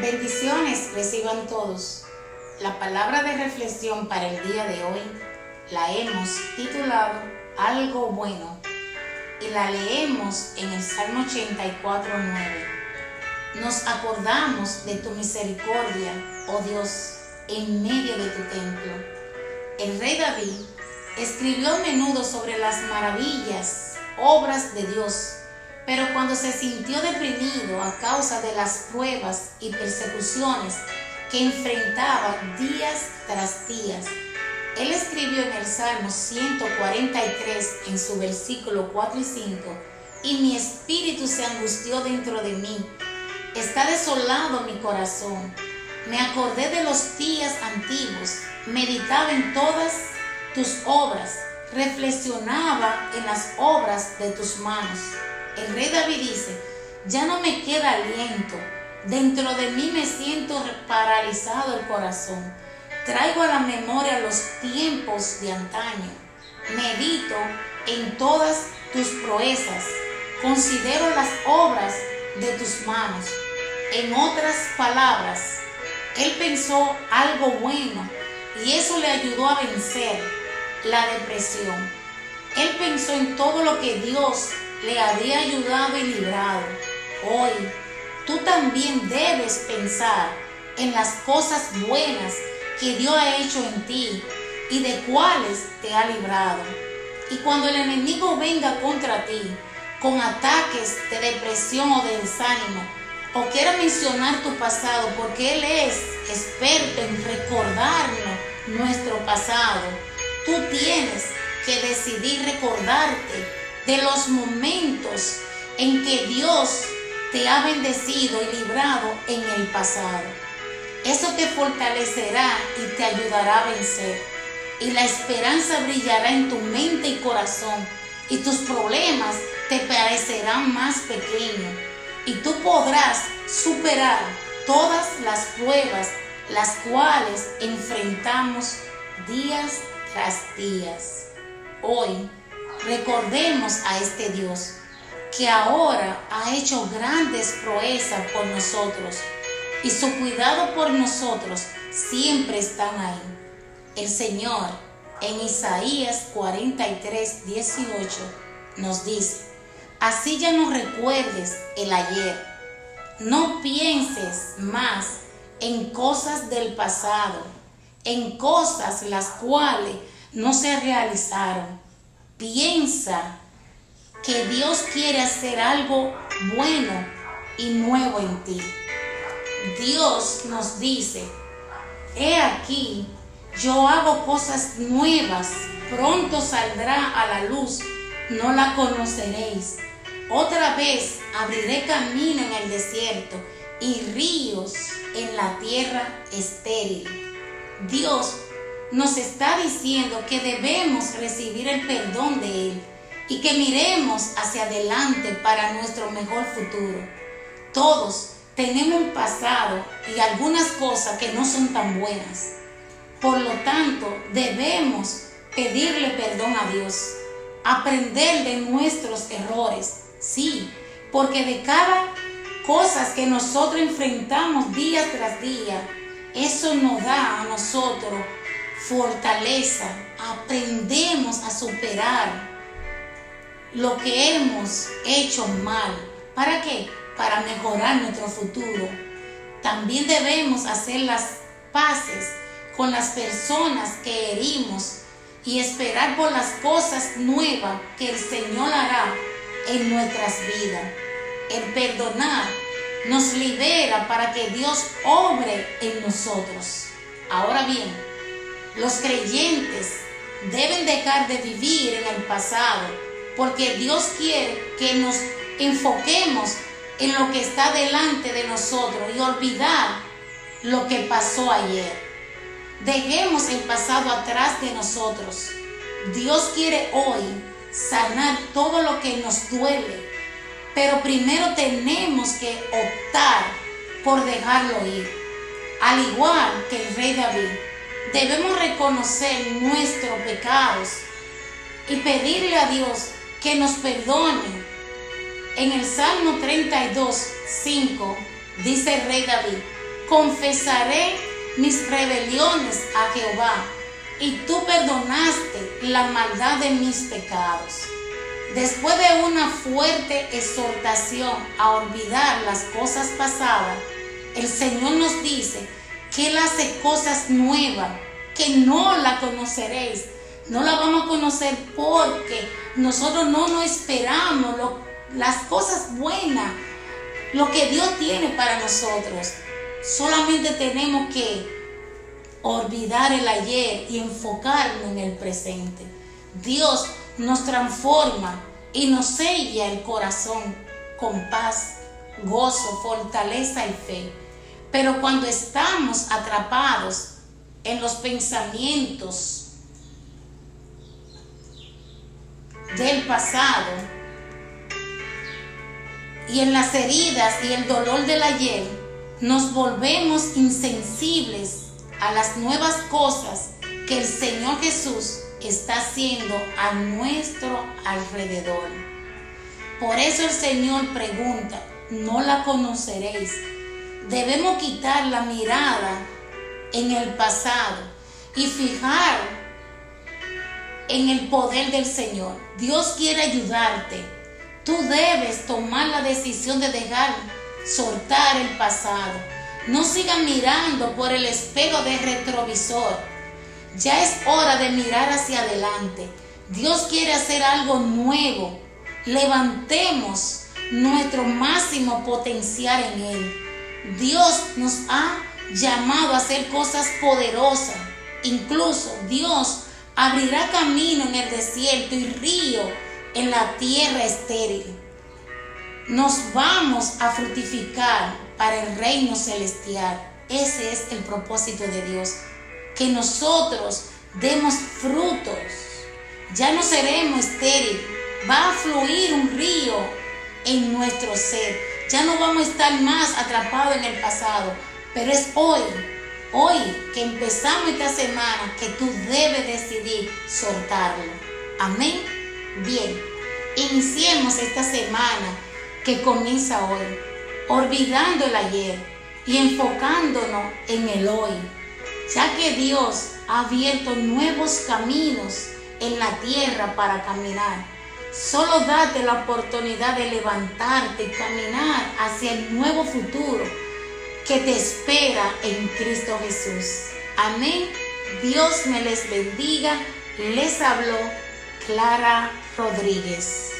Bendiciones reciban todos. La palabra de reflexión para el día de hoy la hemos titulado Algo bueno y la leemos en el Salmo 84.9. Nos acordamos de tu misericordia, oh Dios, en medio de tu templo. El rey David escribió a menudo sobre las maravillas, obras de Dios pero cuando se sintió deprimido a causa de las pruebas y persecuciones que enfrentaba días tras días, él escribió en el Salmo 143 en su versículo 4 y 5, y mi espíritu se angustió dentro de mí, está desolado mi corazón. Me acordé de los días antiguos, meditaba en todas tus obras, reflexionaba en las obras de tus manos el rey David dice, ya no me queda aliento, dentro de mí me siento paralizado el corazón, traigo a la memoria los tiempos de antaño, medito en todas tus proezas, considero las obras de tus manos. En otras palabras, él pensó algo bueno y eso le ayudó a vencer la depresión. Él pensó en todo lo que Dios le había ayudado y librado. Hoy tú también debes pensar en las cosas buenas que Dios ha hecho en ti y de cuáles te ha librado. Y cuando el enemigo venga contra ti con ataques de depresión o de desánimo, o quiera mencionar tu pasado, porque Él es experto en recordarnos nuestro pasado, tú tienes que decidir recordarte de los momentos en que Dios te ha bendecido y librado en el pasado. Eso te fortalecerá y te ayudará a vencer. Y la esperanza brillará en tu mente y corazón. Y tus problemas te parecerán más pequeños. Y tú podrás superar todas las pruebas las cuales enfrentamos días tras días. Hoy Recordemos a este Dios que ahora ha hecho grandes proezas por nosotros y su cuidado por nosotros siempre están ahí. El Señor en Isaías 43, 18 nos dice, así ya no recuerdes el ayer, no pienses más en cosas del pasado, en cosas las cuales no se realizaron piensa que Dios quiere hacer algo bueno y nuevo en ti. Dios nos dice, he aquí, yo hago cosas nuevas, pronto saldrá a la luz, no la conoceréis. Otra vez abriré camino en el desierto y ríos en la tierra estéril. Dios nos está diciendo que debemos recibir el perdón de Él y que miremos hacia adelante para nuestro mejor futuro. Todos tenemos un pasado y algunas cosas que no son tan buenas. Por lo tanto, debemos pedirle perdón a Dios, aprender de nuestros errores, sí, porque de cada cosa que nosotros enfrentamos día tras día, eso nos da a nosotros fortaleza, aprendemos a superar lo que hemos hecho mal. ¿Para qué? Para mejorar nuestro futuro. También debemos hacer las paces con las personas que herimos y esperar por las cosas nuevas que el Señor hará en nuestras vidas. El perdonar nos libera para que Dios obre en nosotros. Ahora bien, los creyentes deben dejar de vivir en el pasado porque Dios quiere que nos enfoquemos en lo que está delante de nosotros y olvidar lo que pasó ayer. Dejemos el pasado atrás de nosotros. Dios quiere hoy sanar todo lo que nos duele, pero primero tenemos que optar por dejarlo ir, al igual que el rey David debemos reconocer nuestros pecados y pedirle a Dios que nos perdone. En el Salmo 32, 5 dice el rey David, confesaré mis rebeliones a Jehová, y tú perdonaste la maldad de mis pecados. Después de una fuerte exhortación a olvidar las cosas pasadas, el Señor nos dice que Él hace cosas nuevas, que no la conoceréis. No la vamos a conocer porque nosotros no nos esperamos las cosas buenas, lo que Dios tiene para nosotros. Solamente tenemos que olvidar el ayer y enfocarnos en el presente. Dios nos transforma y nos sella el corazón con paz, gozo, fortaleza y fe. Pero cuando estamos atrapados en los pensamientos del pasado y en las heridas y el dolor del ayer, nos volvemos insensibles a las nuevas cosas que el Señor Jesús está haciendo a nuestro alrededor. Por eso el Señor pregunta, ¿no la conoceréis? Debemos quitar la mirada en el pasado y fijar en el poder del Señor. Dios quiere ayudarte. Tú debes tomar la decisión de dejar soltar el pasado. No siga mirando por el espejo de retrovisor ya es hora de mirar hacia adelante. Dios quiere hacer algo nuevo. Levantemos nuestro máximo potencial en Él. Dios nos ha llamado a hacer cosas poderosas. Incluso Dios abrirá camino en el desierto y río en la tierra estéril. Nos vamos a frutificar para el reino celestial. Ese es el propósito de Dios que nosotros demos frutos. Ya no seremos estériles. Va a fluir un río en nuestro ser. Ya no vamos a estar más atrapados en el pasado. Pero es hoy, hoy que empezamos esta semana que tú debes decidir soltarlo. Amén. Bien, iniciemos esta semana que comienza hoy, olvidando el ayer y enfocándonos en el hoy ya que Dios ha abierto nuevos caminos en la tierra para caminar. Solo date la oportunidad de levantarte y caminar hacia el nuevo futuro que te espera en Cristo Jesús. Amén. Dios me les bendiga. Les habló Clara Rodríguez.